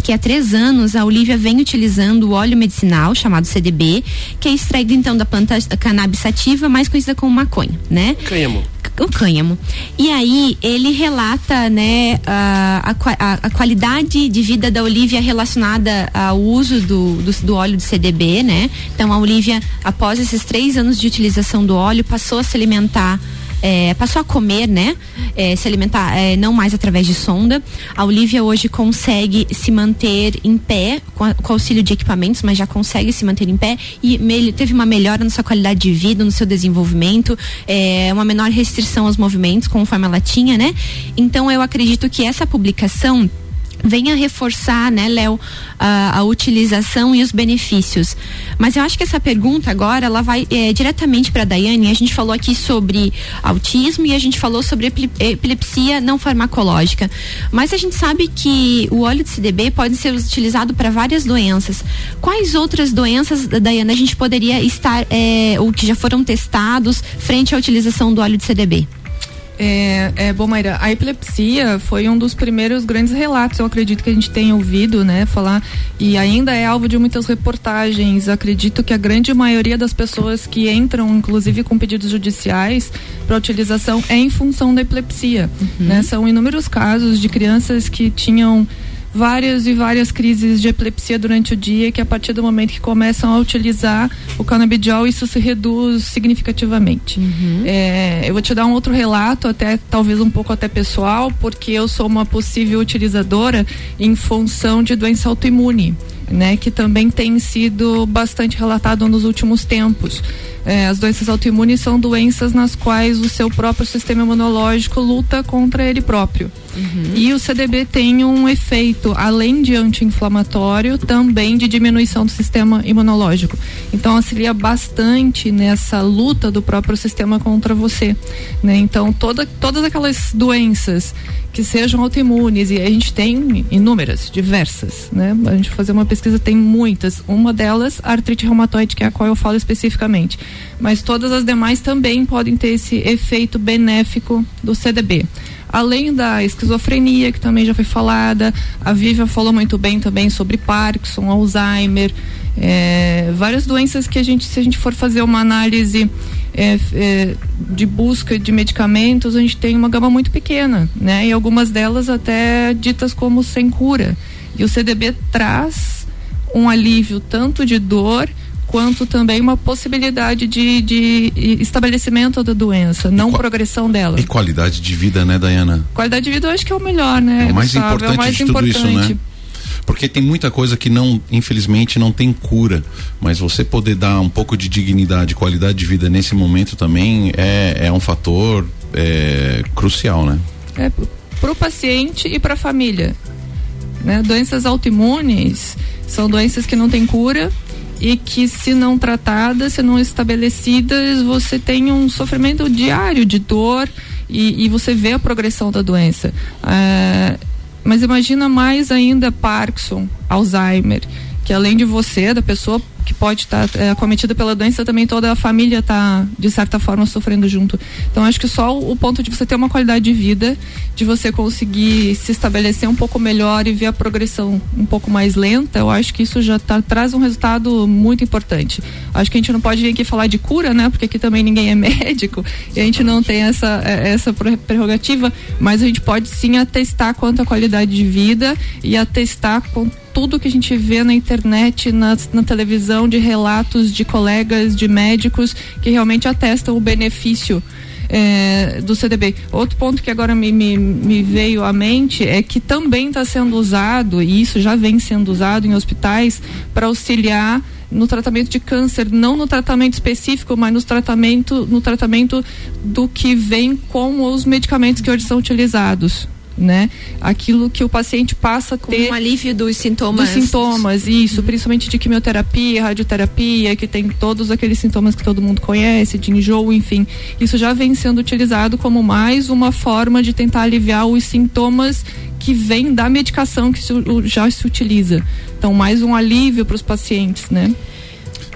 que há três anos a Olivia vem utilizando o óleo medicinal chamado CDB, que é extraído então da planta cannabis sativa, mais conhecida como maconha, né? Cânhamo. O cânhamo. E aí ele relata, né, a, a, a, qualidade de vida da Olivia relacionada ao uso do, do, do óleo de CDB, né? Então a Olivia, após esses três anos de utilização do óleo, passou a se alimentar é, passou a comer, né? É, se alimentar é, não mais através de sonda. A Olivia hoje consegue se manter em pé com, com auxílio de equipamentos, mas já consegue se manter em pé e teve uma melhora na sua qualidade de vida, no seu desenvolvimento, é, uma menor restrição aos movimentos, conforme ela tinha, né? Então eu acredito que essa publicação venha reforçar, né, Léo, a, a, utilização e os benefícios. Mas eu acho que essa pergunta agora ela vai é, diretamente para a Daiane. A gente falou aqui sobre autismo e a gente falou sobre epilepsia não farmacológica. Mas a gente sabe que o óleo de CDB pode ser utilizado para várias doenças. Quais outras doenças, Daiane, a gente poderia estar é, ou que já foram testados frente à utilização do óleo de CDB? É, é, bom, Maíra, a epilepsia foi um dos primeiros grandes relatos, eu acredito que a gente tem ouvido, né, falar, e ainda é alvo de muitas reportagens. Acredito que a grande maioria das pessoas que entram, inclusive com pedidos judiciais para utilização, é em função da epilepsia. Uhum. Né? São inúmeros casos de crianças que tinham várias e várias crises de epilepsia durante o dia, que a partir do momento que começam a utilizar o canabidiol, isso se reduz significativamente. Uhum. É, eu vou te dar um outro relato, até talvez um pouco até pessoal, porque eu sou uma possível utilizadora em função de doença autoimune né, que também tem sido bastante relatado nos últimos tempos. É, as doenças autoimunes são doenças nas quais o seu próprio sistema imunológico luta contra ele próprio. Uhum. E o CDB tem um efeito, além de anti-inflamatório, também de diminuição do sistema imunológico. Então auxilia bastante nessa luta do próprio sistema contra você. Né? Então toda, todas aquelas doenças que sejam autoimunes e a gente tem inúmeras, diversas, né? A gente fazer uma pesquisa tem muitas. Uma delas, a artrite reumatoide, que é a qual eu falo especificamente. Mas todas as demais também podem ter esse efeito benéfico do CDB além da esquizofrenia, que também já foi falada, a Vivian falou muito bem também sobre Parkinson, Alzheimer, é, várias doenças que a gente, se a gente for fazer uma análise é, é, de busca de medicamentos, a gente tem uma gama muito pequena, né? E algumas delas até ditas como sem cura. E o CDB traz um alívio tanto de dor quanto também uma possibilidade de, de estabelecimento da doença, não progressão dela. E qualidade de vida, né, Dayana? Qualidade de vida eu acho que é o melhor, né? É o mais Gustavo? importante é o mais de importante. tudo isso, né? Porque tem muita coisa que não, infelizmente, não tem cura. Mas você poder dar um pouco de dignidade, qualidade de vida nesse momento também é, é um fator é, crucial, né? É, para o paciente e para a família. Né? Doenças autoimunes são doenças que não têm cura e que se não tratadas, se não estabelecidas, você tem um sofrimento diário de dor e, e você vê a progressão da doença. É, mas imagina mais ainda Parkinson, Alzheimer, que além de você, da pessoa que pode estar tá, é, acometida pela doença, também toda a família está, de certa forma, sofrendo junto. Então, acho que só o, ponto de você ter uma qualidade de vida, de você conseguir se estabelecer um pouco melhor e ver a progressão um pouco mais lenta, eu acho que isso já tá, traz um resultado muito importante. Acho que a gente não pode vir aqui falar de cura, né? Porque aqui também ninguém é <laughs> médico e a gente não tem essa, é, essa prerrogativa, mas a gente pode sim atestar quanto à qualidade de vida e atestar quanto tudo que a gente vê na internet, na, na televisão, de relatos de colegas, de médicos que realmente atestam o benefício é, do CDB. Outro ponto que agora me, me, me veio à mente é que também está sendo usado, e isso já vem sendo usado em hospitais, para auxiliar no tratamento de câncer, não no tratamento específico, mas no tratamento, no tratamento do que vem com os medicamentos que hoje são utilizados né? Aquilo que o paciente passa a ter. um alívio dos sintomas. Dos sintomas, isso, uhum. principalmente de quimioterapia, radioterapia, que tem todos aqueles sintomas que todo mundo conhece, de enjoo, enfim. Isso já vem sendo utilizado como mais uma forma de tentar aliviar os sintomas que vêm da medicação que já se utiliza. Então, mais um alívio para os pacientes, né?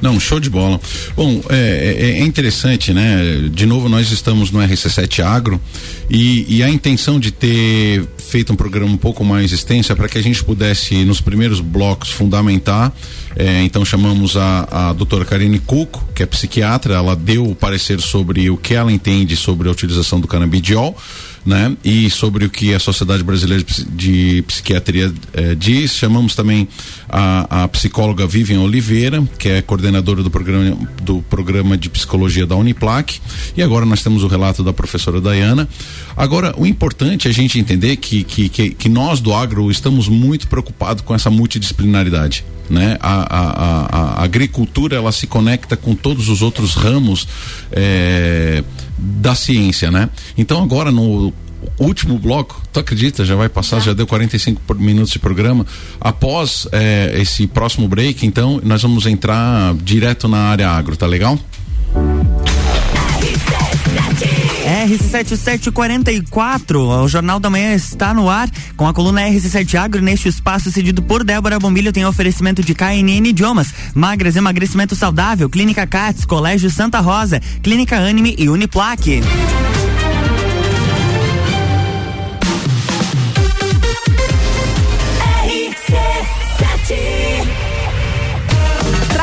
Não, show de bola. Bom, é, é, é, interessante, né? De novo, nós estamos no RC7 Agro e, e, a intenção de ter feito um programa um pouco mais extenso é para que a gente pudesse, nos primeiros blocos, fundamentar. É, então, chamamos a, a doutora Karine Cuco, que é psiquiatra, ela deu o parecer sobre o que ela entende sobre a utilização do canabidiol né? E sobre o que a Sociedade Brasileira de Psiquiatria eh, diz. Chamamos também a, a, psicóloga Vivian Oliveira, que é coordenadora do programa, do programa de psicologia da Uniplac. E agora nós temos o relato da professora Dayana. Agora, o importante é a gente entender que, que, que, que nós do agro estamos muito preocupados com essa multidisciplinaridade né? A, a, a, a, agricultura ela se conecta com todos os outros ramos é, da ciência, né? Então agora no último bloco, tu acredita, já vai passar, já deu 45 minutos de programa. Após é, esse próximo break, então, nós vamos entrar direto na área agro, tá legal? RC7744, o Jornal da Manhã está no ar com a coluna RC7 Agro. Neste espaço cedido por Débora Bombilho tem oferecimento de KNN Idiomas, Magras Emagrecimento Saudável, Clínica Cats, Colégio Santa Rosa, Clínica Anime e Uniplaque.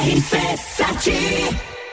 RC7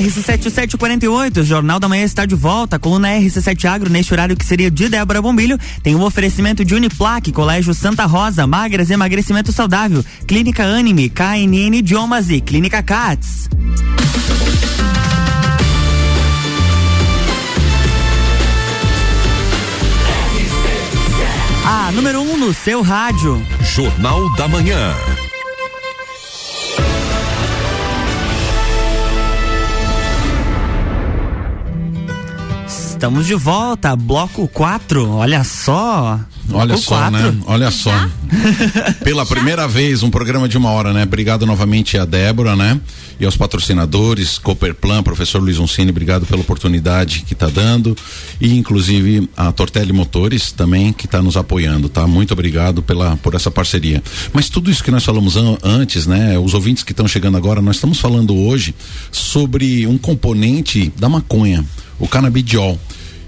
RC7748, Jornal da Manhã está de volta. Coluna RC7 Agro, neste horário que seria de Débora Bombilho, tem o um oferecimento de Uniplaque, Colégio Santa Rosa, Magras Emagrecimento Saudável, Clínica Anime, KNN Idiomas e Clínica CATS. A número 1 um no seu rádio. Jornal da Manhã. Estamos de volta, bloco 4. Olha só. Olha bloco só, quatro. né? Olha só. Pela <laughs> primeira vez, um programa de uma hora, né? Obrigado novamente a Débora, né? E aos patrocinadores, Cooperplan, professor Luiz Uncini, obrigado pela oportunidade que está dando. E inclusive a Tortelli Motores também, que está nos apoiando, tá? Muito obrigado pela, por essa parceria. Mas tudo isso que nós falamos an antes, né? Os ouvintes que estão chegando agora, nós estamos falando hoje sobre um componente da maconha, o canabidiol.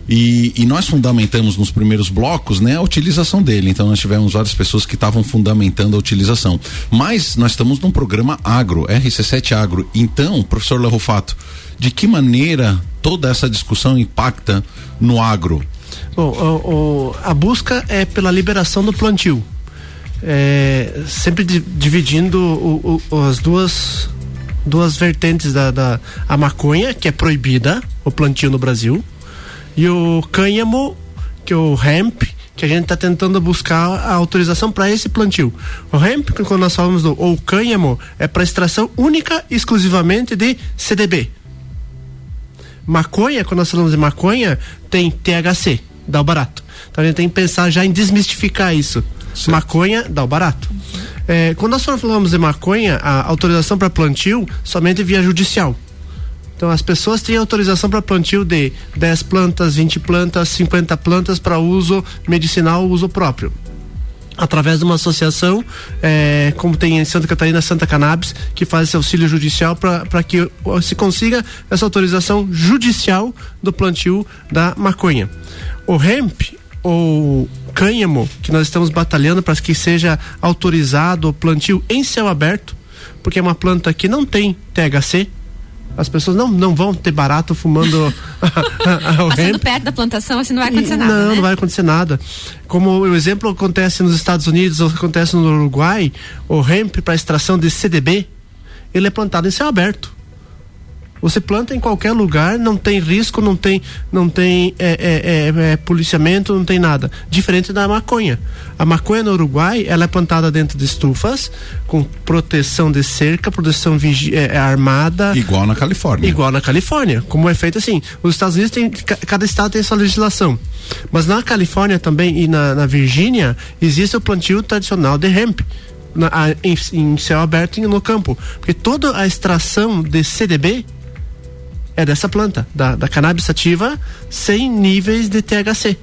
E, e, nós fundamentamos nos primeiros blocos né, a utilização dele. Então nós tivemos várias pessoas que estavam fundamentando a utilização. Mas nós estamos num programa agro, RC7 Agro. Então, professor Lerrofato, de que maneira toda essa discussão impacta no agro? Bom, o, o, a busca é pela liberação do plantio. é, sempre di, dividindo o, as duas duas vertentes da, da a maconha que é proibida o plantio no Brasil e o cânhamo que é o hemp que a gente está tentando buscar a autorização para esse plantio. O hemp, quando nós falamos do ou cânhamo, é para extração única e exclusivamente de CDB. Maconha, quando nós falamos de maconha, tem THC, dá o barato. Então a gente tem que pensar já em desmistificar isso. Certo. Maconha dá o barato. É, quando nós falamos de maconha, a autorização para plantio somente via judicial. Então as pessoas têm autorização para plantio de 10 plantas, 20 plantas, 50 plantas para uso medicinal, uso próprio através de uma associação, é, como tem em Santa Catarina, Santa Cannabis, que faz esse auxílio judicial para que se consiga essa autorização judicial do plantio da maconha. O hemp, ou cânhamo, que nós estamos batalhando para que seja autorizado o plantio em céu aberto, porque é uma planta que não tem THC, as pessoas não, não vão ter barato fumando <laughs> <laughs> Passando perto da plantação, assim não vai acontecer nada. Não, né? não vai acontecer nada. Como o exemplo acontece nos Estados Unidos, ou acontece no Uruguai, o hemp para extração de CDB, ele é plantado em céu aberto. Você planta em qualquer lugar, não tem risco, não tem, não tem é, é, é, é, policiamento, não tem nada. Diferente da maconha. A maconha no Uruguai, ela é plantada dentro de estufas, com proteção de cerca, proteção é, é, armada. Igual na Califórnia. Igual na Califórnia. Como é feito assim. Os Estados Unidos tem, cada estado tem sua legislação. Mas na Califórnia também e na, na Virgínia, existe o plantio tradicional de hemp. Na, em, em céu aberto no campo. Porque toda a extração de CDB é dessa planta, da, da cannabis sativa, sem níveis de THC.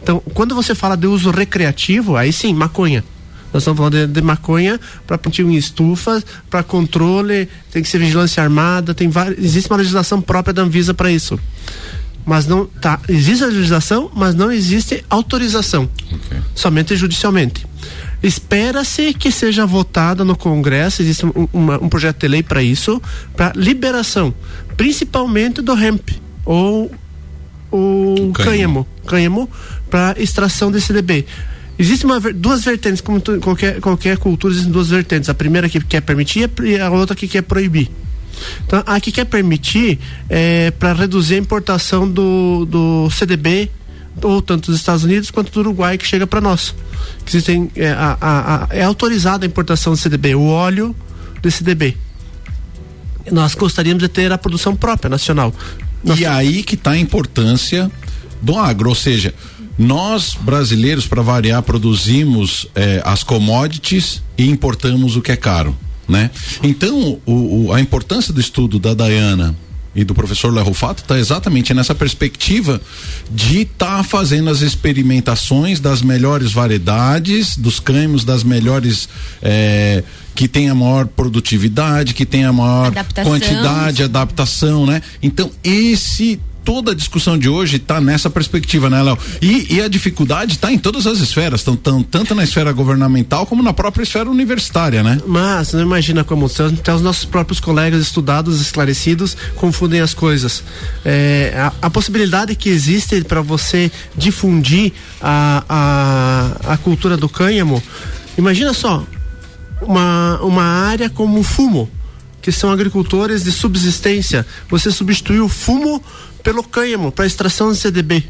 Então, quando você fala de uso recreativo, aí sim, maconha. Nós estamos falando de, de maconha para plantio em estufas, para controle, tem que ser vigilância armada, tem várias, existe uma legislação própria da Anvisa para isso. Mas não tá, existe a legislação, mas não existe autorização. Okay. Somente judicialmente. Espera-se que seja votada no Congresso, existe um, um projeto de lei para isso, para liberação, principalmente do hemp ou o cânhamo, cânhamo para extração de CDB. Existem duas vertentes, como tu, qualquer, qualquer cultura, existem duas vertentes. A primeira que quer permitir e a outra que quer proibir. Então, a que quer permitir é para reduzir a importação do, do CDB, ou tanto dos Estados Unidos quanto do Uruguai, que chega para nós existem, é, a, a, a, é autorizada a importação de CDB, o óleo de CDB. Nós gostaríamos de ter a produção própria nacional. Nós e aí que está a importância do agro, ou seja, nós brasileiros, para variar, produzimos é, as commodities e importamos o que é caro. Né? Então, o, o, a importância do estudo da Dayana e do professor Léo Rufato está exatamente nessa perspectiva de estar tá fazendo as experimentações das melhores variedades, dos cânimos das melhores eh, que tem a maior produtividade, que tem a maior adaptação. quantidade, adaptação, né? Então esse toda a discussão de hoje está nessa perspectiva, né, Léo? E, e, a dificuldade está em todas as esferas, tão, tão, tanto na esfera governamental como na própria esfera universitária, né? Mas não imagina como até os nossos próprios colegas estudados, esclarecidos, confundem as coisas. É, a, a, possibilidade que existe para você difundir a, a, a cultura do cânhamo, imagina só, uma, uma área como o fumo que são agricultores de subsistência. Você substituiu o fumo pelo cânhamo para extração de CDB.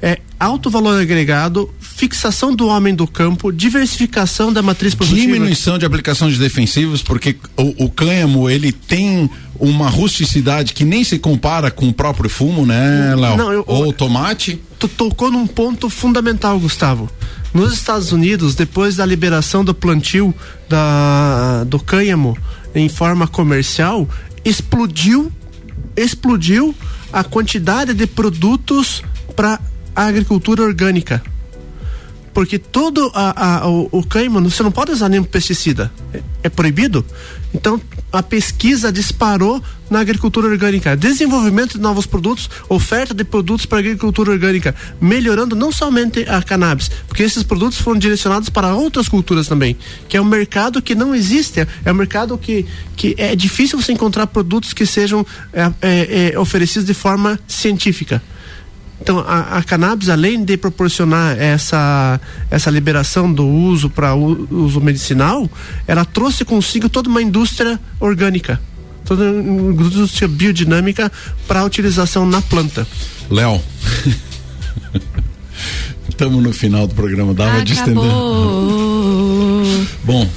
É alto valor agregado, fixação do homem do campo, diversificação da matriz produtiva. Diminuição de aplicação de defensivos, porque o, o cânhamo ele tem uma rusticidade que nem se compara com o próprio fumo, né, Léo? Ou o tomate. Tu tocou num ponto fundamental, Gustavo. Nos Estados Unidos, depois da liberação do plantio da, do cânhamo em forma comercial, explodiu, explodiu a quantidade de produtos para a agricultura orgânica. Porque todo a, a, o, o cânhamo, você não pode usar nenhum pesticida. É, é, proibido. Então, a pesquisa disparou na agricultura orgânica. Desenvolvimento de novos produtos, oferta de produtos para agricultura orgânica, melhorando não somente a cannabis, porque esses produtos foram direcionados para outras culturas também, que é um mercado que não existe. É um mercado que, que é difícil você encontrar produtos que sejam é, é, é oferecidos de forma científica Então, a, a, cannabis, além de proporcionar essa, essa liberação do uso para uso medicinal, ela trouxe consigo toda uma indústria orgânica, toda uma indústria biodinâmica para a utilização na planta. Léo. <laughs> Estamos no final do programa, dava Acabou. de estender. Bom,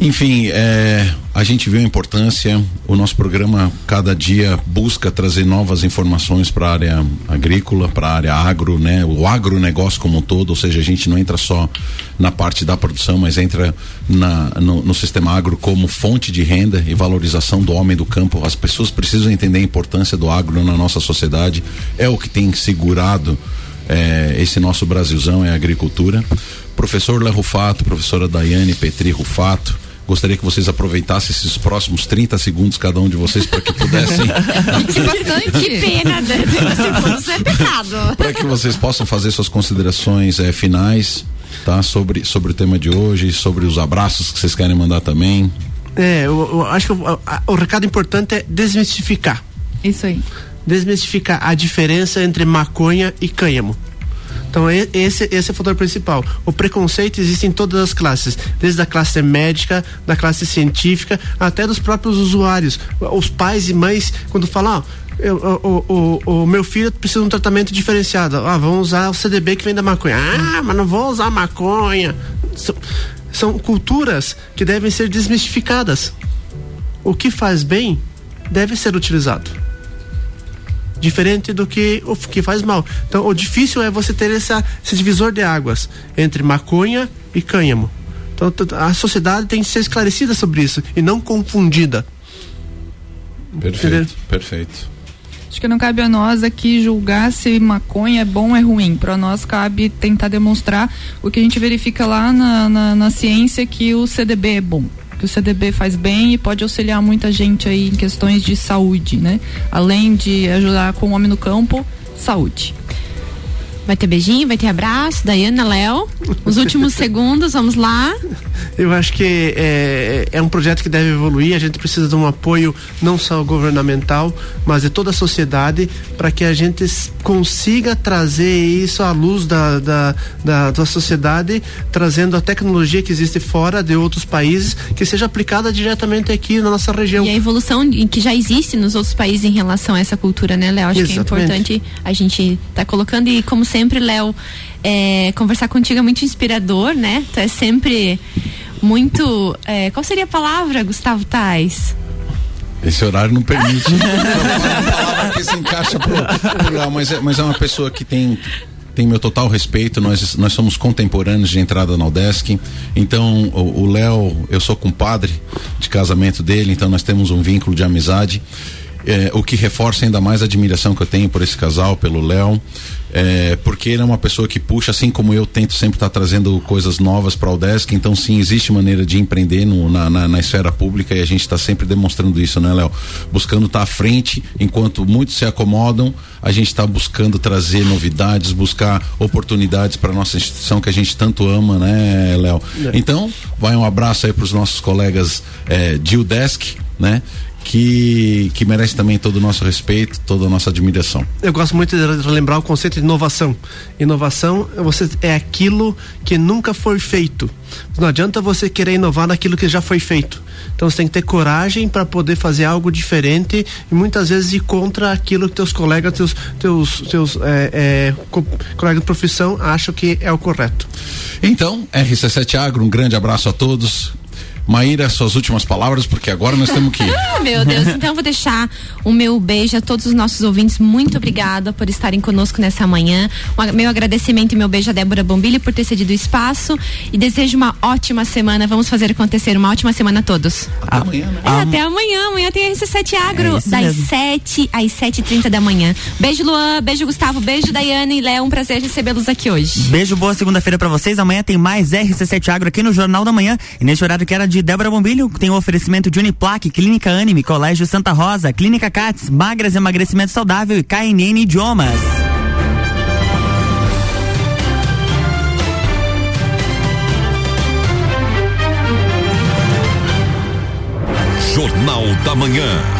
enfim, é, a gente viu a importância. O nosso programa cada dia busca trazer novas informações para a área agrícola, para a área agro, né? O agronegócio como um todo, ou seja, a gente não entra só na parte da produção, mas entra na, no, no sistema agro como fonte de renda e valorização do homem do campo. As pessoas precisam entender a importância do agro na nossa sociedade. É o que tem segurado é, esse nosso Brasilzão, é a agricultura. Professor Léo Rufato, professora Daiane Petri Rufato, gostaria que vocês aproveitassem esses próximos 30 segundos cada um de vocês para que pudessem. <laughs> Que pena, né? 30 segundos é pecado. para que vocês possam fazer suas considerações eh, finais tá sobre sobre o tema de hoje sobre os abraços que vocês querem mandar também É, eu, eu acho que o, a- o recado importante é desmistificar. Isso aí. Desmistificar a diferença entre maconha e cânhamo. Então esse, esse é o fator principal. O preconceito existe em todas as classes, desde a classe médica, da classe científica, até dos próprios usuários. Os pais e mães, quando falam, ó, eu- o, o, o, o meu filho precisa de um tratamento diferenciado. Ah, vamos usar o CDB que vem da maconha. Ah, mas não vou usar maconha. São, são culturas que devem ser desmistificadas. O que faz bem deve ser utilizado diferente do que o que faz mal. Então, o difícil é você ter essa, esse divisor de águas entre maconha e cânhamo. Então, a sociedade tem que ser esclarecida sobre isso e não confundida. perfeito perfeito Acho que não cabe a nós aqui julgar se maconha é bom ou é ruim. Para nós cabe tentar demonstrar o que a gente verifica lá na, na, na ciência que o CDB é bom. Que o CDB faz bem e pode auxiliar muita gente aí em questões de saúde, né? Além de ajudar com o homem no campo, saúde. Vai ter beijinho, vai ter abraço, Daiana, Léo. Os últimos <laughs> segundos, vamos lá. Eu acho que é, é um projeto que deve evoluir. A gente precisa de um apoio não só governamental, mas de toda a sociedade para que a gente consiga trazer isso à luz da, da, da, da sociedade, trazendo a tecnologia que existe fora de outros países, que seja aplicada diretamente aqui na nossa região. E a evolução que já existe nos outros países em relação a essa cultura, né, Léo? Acho que é Exatamente. importante a gente tá colocando e como sempre, Léo, é, conversar contigo é muito inspirador, né? Tu é sempre muito. é, qual seria a palavra, Gustavo Tais? esse horário não permite <laughs> uma palavra que se encaixa pro, pro Léo, mas é, mas é uma pessoa que tem tem meu total respeito, nós, nós somos contemporâneos de entrada na UDESC, então o o Léo, eu sou compadre de casamento dele, então nós temos um vínculo de amizade, é, o que reforça ainda mais a admiração que eu tenho por esse casal, pelo Léo, é, porque ele é uma pessoa que puxa, assim como eu tento sempre estar trazendo coisas novas para o Desk, então sim, existe maneira de empreender no- na, na, na esfera pública e a gente está sempre demonstrando isso, né, Léo? Buscando estar à frente, enquanto muitos se acomodam, a gente está buscando trazer novidades, buscar oportunidades para nossa instituição que a gente tanto ama, né, Léo? Então, vai um abraço aí para os nossos colegas é, de UDESC, né? Que, que merece também todo o nosso respeito, toda a nossa admiração. Eu gosto muito de relembrar o conceito de inovação. Inovação é você é aquilo que nunca foi feito. Não adianta você querer inovar naquilo que já foi feito. Então você tem que ter coragem para poder fazer algo diferente e muitas vezes ir contra aquilo que teus colegas, teus, teus, teus é, é, co colegas de profissão acham que é o correto. Então, RC7 Agro, um grande abraço a todos. Maíra, suas últimas palavras, porque agora nós temos que <laughs> ir. Ah, meu Deus. Então eu vou deixar o meu beijo a todos os nossos ouvintes. Muito obrigada por estarem conosco nessa manhã. Um meu agradecimento e meu beijo a Débora Bombilho por ter cedido o espaço. E desejo uma ótima semana. Vamos fazer acontecer uma ótima semana a todos. Até amanhã, né? É, até amanhã. Amanhã tem RC7 Agro, É das mesmo. 7 às 7h30 da manhã. Beijo, Luan. Beijo, Gustavo. Beijo, Daiane e Léo. Um prazer recebê-los aqui hoje. Beijo, boa segunda-feira pra vocês. Amanhã tem mais RC7 Agro aqui no Jornal da Manhã. E nesse horário que era de Débora Bombilho, tem o oferecimento de Uniplaque, Clínica Anime, Colégio Santa Rosa, Clínica Cats, Magras Emagrecimento Saudável e KNN Idiomas. Jornal da Manhã.